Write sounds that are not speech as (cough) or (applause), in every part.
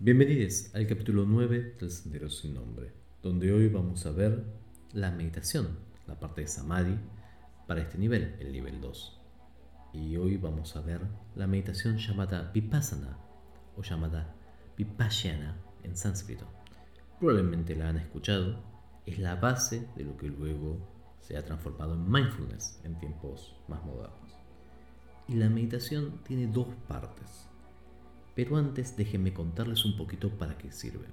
Bienvenidos al capítulo 9 del Sendero Sin Nombre, donde hoy vamos a ver la meditación, la parte de Samadhi, para este nivel, el nivel 2. Y hoy vamos a ver la meditación llamada Vipassana o llamada Vipassana en sánscrito. Probablemente la han escuchado, es la base de lo que luego se ha transformado en mindfulness en tiempos más modernos. Y la meditación tiene dos partes. Pero antes déjenme contarles un poquito para qué sirve.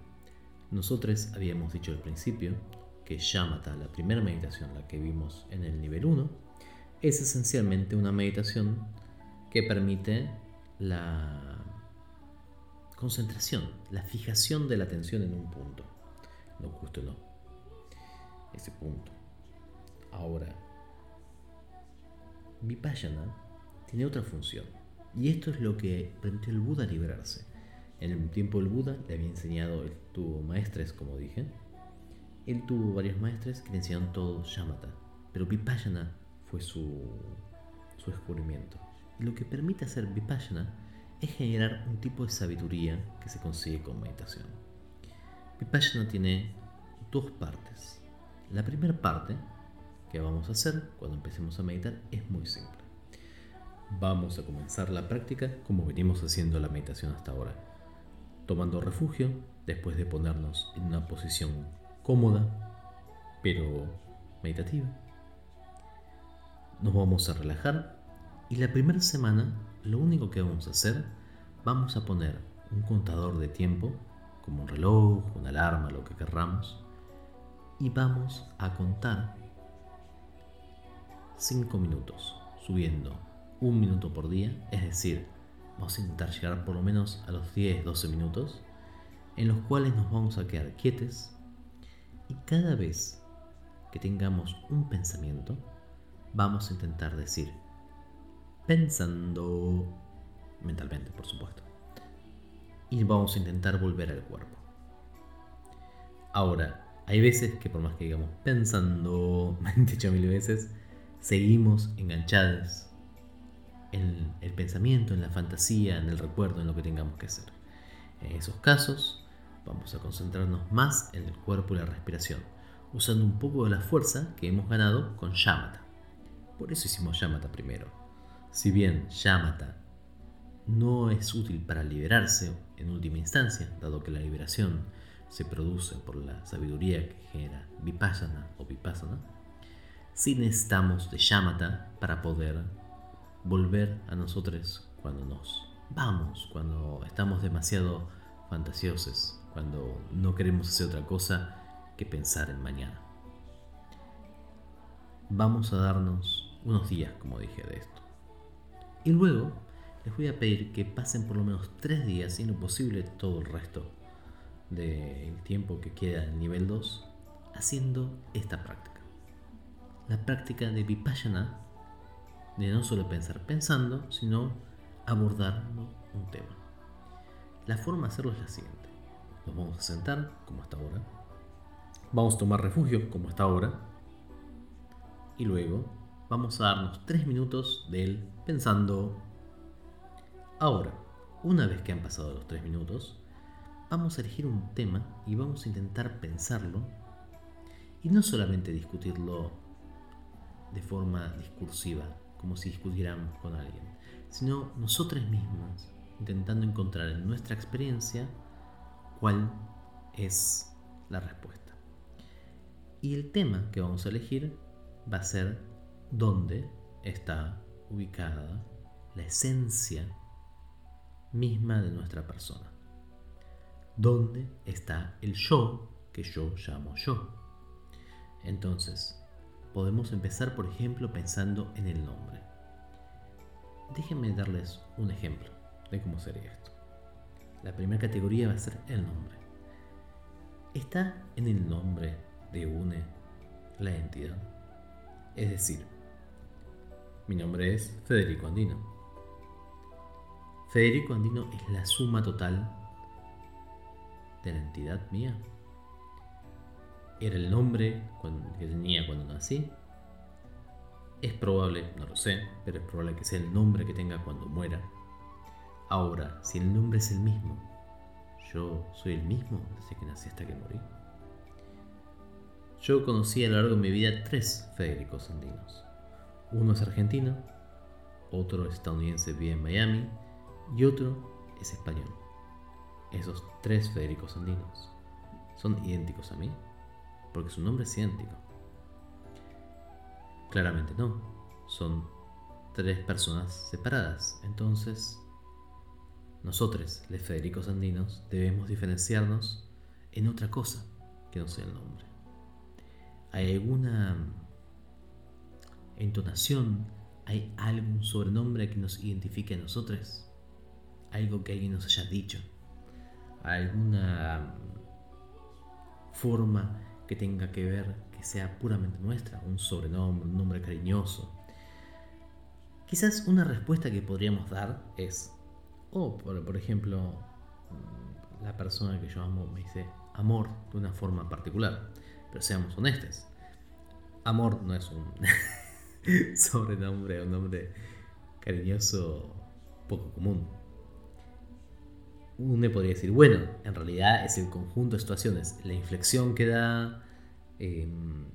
Nosotros habíamos dicho al principio que Shamatha, la primera meditación, la que vimos en el nivel 1, es esencialmente una meditación que permite la concentración, la fijación de la atención en un punto. No justo no. Ese punto. Ahora, Vipassana tiene otra función y esto es lo que permitió al Buda liberarse. En el tiempo del Buda le había enseñado, él tuvo maestres, como dije. Él tuvo varios maestres que le enseñaron todo Shamatha, pero Vipassana fue su, su descubrimiento. Y lo que permite hacer Vipassana es generar un tipo de sabiduría que se consigue con meditación. Vipassana tiene dos partes. La primera parte que vamos a hacer cuando empecemos a meditar es muy simple. Vamos a comenzar la práctica como venimos haciendo la meditación hasta ahora, tomando refugio después de ponernos en una posición cómoda, pero meditativa. Nos vamos a relajar y la primera semana lo único que vamos a hacer, vamos a poner un contador de tiempo, como un reloj, una alarma, lo que querramos, y vamos a contar 5 minutos, subiendo un minuto por día, es decir, vamos a intentar llegar por lo menos a los 10-12 minutos, en los cuales nos vamos a quedar quietos y cada vez que tengamos un pensamiento, vamos a intentar decir, pensando mentalmente, por supuesto, y vamos a intentar volver al cuerpo. Ahora, hay veces que por más que digamos pensando, (laughs) dicho mil veces, seguimos enganchados en el pensamiento, en la fantasía, en el recuerdo, en lo que tengamos que hacer. En esos casos, vamos a concentrarnos más en el cuerpo y la respiración, usando un poco de la fuerza que hemos ganado con Yamata. Por eso hicimos Yamata primero. Si bien Yamata no es útil para liberarse en última instancia, dado que la liberación se produce por la sabiduría que genera Vipassana o Vipassana, sí necesitamos de Yamata para poder volver a nosotros cuando nos vamos, cuando estamos demasiado fantasiosos, cuando no queremos hacer otra cosa que pensar en mañana. Vamos a darnos unos días, como dije, de esto. Y luego les voy a pedir que pasen por lo menos tres días, y no posible todo el resto del tiempo que queda en nivel 2, haciendo esta práctica. La práctica de Vipassana de no solo pensar pensando, sino abordar un tema. La forma de hacerlo es la siguiente. Nos vamos a sentar, como hasta ahora. Vamos a tomar refugio, como hasta ahora. Y luego vamos a darnos tres minutos de pensando. Ahora, una vez que han pasado los tres minutos, vamos a elegir un tema y vamos a intentar pensarlo y no solamente discutirlo de forma discursiva, como si discutiéramos con alguien, sino nosotros mismos intentando encontrar en nuestra experiencia cuál es la respuesta. Y el tema que vamos a elegir va a ser dónde está ubicada la esencia misma de nuestra persona. ¿Dónde está el yo que yo llamo yo? Entonces, podemos empezar, por ejemplo, pensando en el nombre. Déjenme darles un ejemplo de cómo sería esto. La primera categoría va a ser el nombre. Está en el nombre de UNE la entidad. Es decir, mi nombre es Federico Andino. Federico Andino es la suma total de la entidad mía era el nombre que tenía cuando nací. Es probable, no lo sé, pero es probable que sea el nombre que tenga cuando muera. Ahora, si el nombre es el mismo, yo soy el mismo desde que nací hasta que morí. Yo conocí a lo largo de mi vida tres Federicos andinos. Uno es argentino, otro estadounidense vive en Miami y otro es español. Esos tres Federicos andinos son idénticos a mí, porque su nombre es idéntico. Claramente no, son tres personas separadas. Entonces, nosotros, los Federicos andinos, debemos diferenciarnos en otra cosa que no sea el nombre. ¿Hay alguna entonación? ¿Hay algún sobrenombre que nos identifique a nosotros? ¿Algo que alguien nos haya dicho? ¿Alguna forma que tenga que ver, que sea puramente nuestra? ¿Un sobrenombre, un nombre cariñoso? Quizás una respuesta que podríamos dar es, o por, ejemplo, mm, la persona que yo amo me dice amor de una forma particular, pero seamos honestos. Amor no es un (laughs) sobrenombre, un nombre cariñoso poco común. Uno podría decir, bueno, en realidad es el conjunto de situaciones, la inflexión que da, em,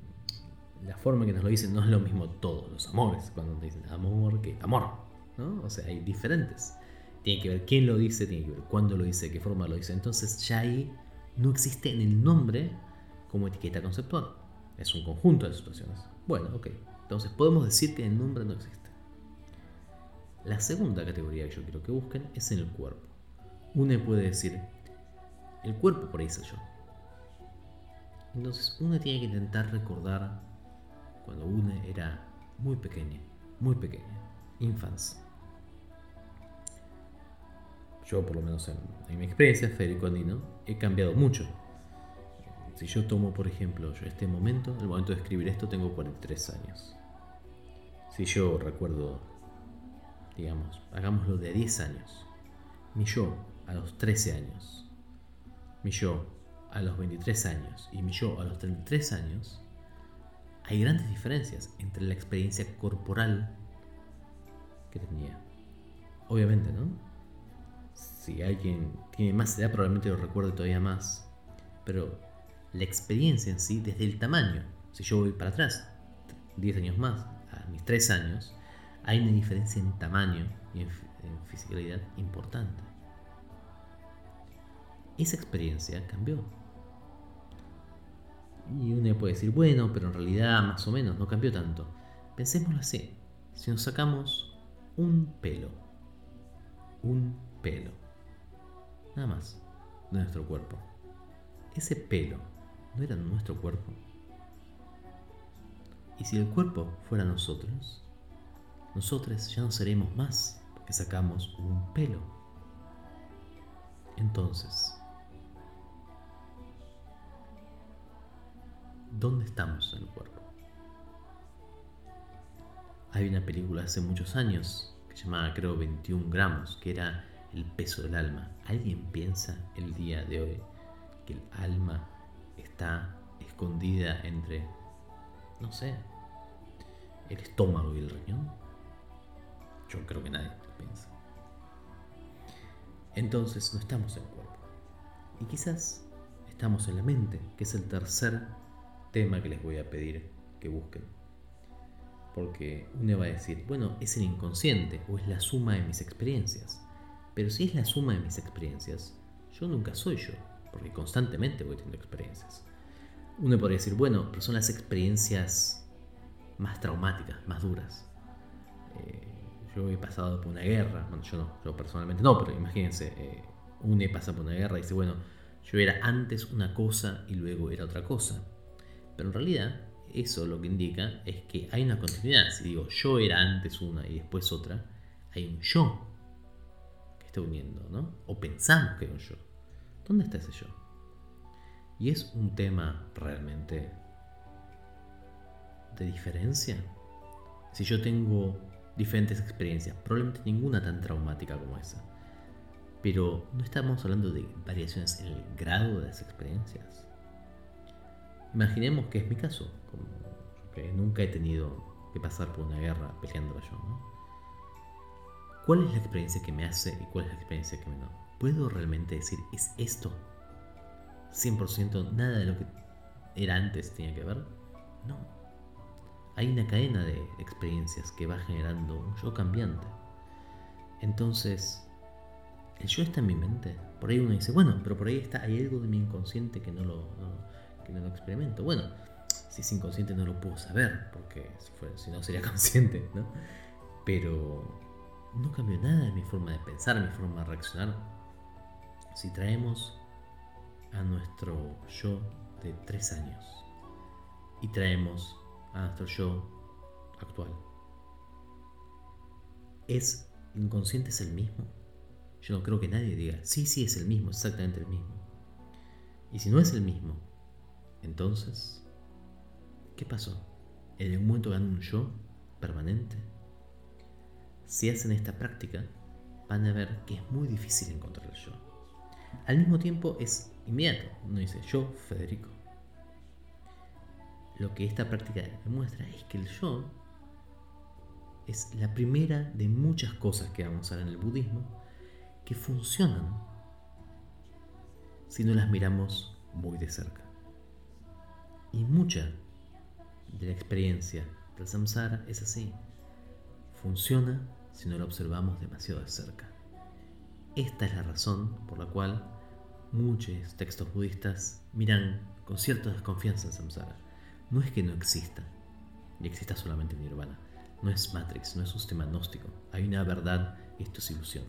la forma que nos lo dicen no es lo mismo todos los amores. Cuando te dicen amor, que amor, ¿no? O sea, hay diferentes. Tiene que ver quién lo dice, tiene que ver cuándo lo dice, qué forma lo dice. Entonces ya ahí no existe en el nombre como etiqueta conceptual. Es un conjunto de situaciones. Bueno, ok. Entonces podemos decir que el nombre no existe. La segunda categoría que yo quiero que busquen es en el cuerpo. Uno puede decir, el cuerpo por ahí yo. Entonces uno tiene que intentar recordar cuando uno era muy pequeña, muy pequeña, infancia. Yo, por lo menos en, mi experiencia, Federico Andino, he cambiado mucho. Si yo tomo, por ejemplo, yo este momento, el momento de escribir esto, tengo 43 años. Si yo recuerdo, digamos, hagámoslo de 10 años, mi yo a los 13 años, mi yo a los 23 años y mi yo a los 33 años, hay grandes diferencias entre la experiencia corporal que tenía. Obviamente, ¿no? Si alguien tiene más edad, probablemente lo recuerde todavía más. Pero la experiencia en sí, desde el tamaño, si yo voy para atrás, 10 años más, a mis 3 años, hay una diferencia en tamaño y en, en fisicalidad importante. Esa experiencia cambió y uno puede decir, bueno, pero en realidad más o menos no cambió tanto. Pensémoslo así. Si nos sacamos un pelo, un pelo, nada más, de nuestro cuerpo, ese pelo no era nuestro cuerpo. Y si el cuerpo fuera nosotros, nosotros ya no seremos más porque sacamos un pelo. Entonces, ¿Dónde estamos en el cuerpo? Hay una película hace muchos años que se llamaba creo 21 gramos, que era el peso del alma. ¿Alguien piensa el día de hoy que el alma está escondida entre, no sé, el estómago y el riñón? Yo creo que nadie lo piensa. Entonces no estamos en el cuerpo. Y quizás estamos en la mente, que es el tercer tema que les voy a pedir que busquen. Porque uno va a decir, bueno, es el inconsciente o es la suma de mis experiencias. Pero si es la suma de mis experiencias, yo nunca soy yo, porque constantemente voy teniendo experiencias. Uno podría decir, bueno, pero son las experiencias más traumáticas, más duras. Eh, yo he pasado por una guerra, bueno, yo no, yo personalmente no, pero imagínense, eh, uno pasa por una guerra y dice, bueno, yo era antes una cosa y luego era otra cosa. Pero en realidad eso lo que indica es que hay una continuidad. Si digo yo era antes una y después otra, hay un yo que está uniendo, ¿no? O pensamos que hay un yo. ¿Dónde está ese yo? Y es un tema realmente de diferencia. Si yo tengo diferentes experiencias, probablemente ninguna tan traumática como esa. Pero no estamos hablando de variaciones en el grado de las experiencias. Imaginemos que es mi caso, que nunca he tenido que pasar por una guerra peleándola yo, ¿no? ¿Cuál es la experiencia que me hace y cuál es la experiencia que me no? ¿puedo realmente decir es esto? 100% nada de lo que era antes tenía que ver. No. Hay una cadena de experiencias que va generando un yo cambiante. Entonces, ¿el yo está en mi mente? Por ahí uno dice, bueno, pero por ahí está, hay algo de mi inconsciente que no lo, no lo experimento. Bueno, si es inconsciente no lo puedo saber, porque si, no sería (laughs) consciente, ¿no? Pero no cambió nada en mi forma de pensar, en mi forma de reaccionar. Si traemos a nuestro yo de tres años y traemos a nuestro yo actual, ¿es inconsciente es el mismo? Yo no creo que nadie diga, sí, sí, es el mismo, exactamente el mismo. Y si no es el mismo, entonces, ¿qué pasó? ¿En algún momento ganó un yo permanente? Si hacen esta práctica, van a ver que es muy difícil encontrar el yo. Al mismo tiempo es inmediato. Uno dice, yo, Federico. Lo que esta práctica demuestra es que el yo es la primera de muchas cosas que vamos a ver en el budismo que funcionan si no las miramos muy de cerca. Y mucha de la experiencia del samsara es así. Funciona si no lo observamos demasiado de cerca. Esta es la razón por la cual muchos textos budistas miran con cierta desconfianza el samsara. No es que no exista, y exista solamente nirvana. No es Matrix, no es un sistema gnóstico. Hay una verdad y esto es ilusión.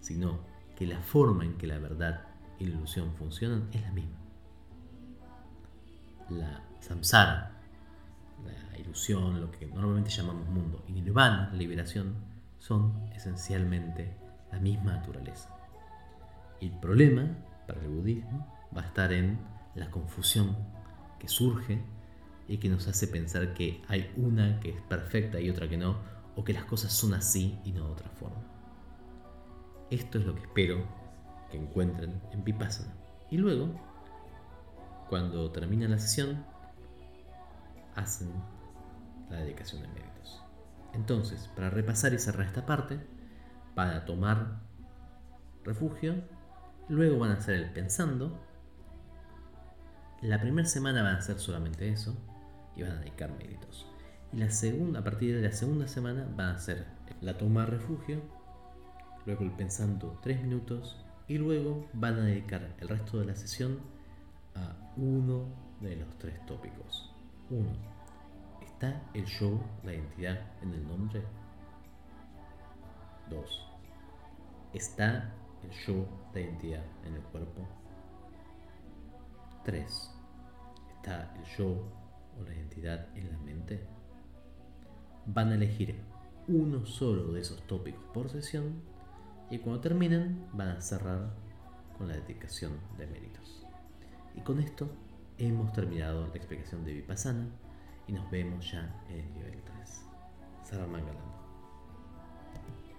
Sino que la forma en que la verdad y la ilusión funcionan es la misma. La samsara, la ilusión, lo que normalmente llamamos mundo, y nirvana, la liberación, son esencialmente la misma naturaleza. El problema para el budismo va a estar en la confusión que surge y que nos hace pensar que hay una que es perfecta y otra que no, o que las cosas son así y no de otra forma. Esto es lo que espero que encuentren en Vipassana. Y luego, cuando termina la sesión, hacen la dedicación de méritos. Entonces, para repasar y cerrar esta parte, van a tomar refugio, luego van a hacer el pensando. La primera semana van a hacer solamente eso y van a dedicar méritos. Y la segunda, a partir de la segunda semana van a hacer la toma refugio, luego el pensando tres minutos y luego van a dedicar el resto de la sesión a uno de los tres tópicos. Uno, ¿está el yo, la identidad en el nombre? 2. ¿Está el yo, la identidad en el cuerpo? 3. ¿Está el yo o la identidad en la mente? Van a elegir uno solo de esos tópicos por sesión y cuando terminen van a cerrar con la dedicación de méritos. Y con esto hemos terminado la explicación de Vipassana y nos vemos ya en el nivel 3. Saramangalam.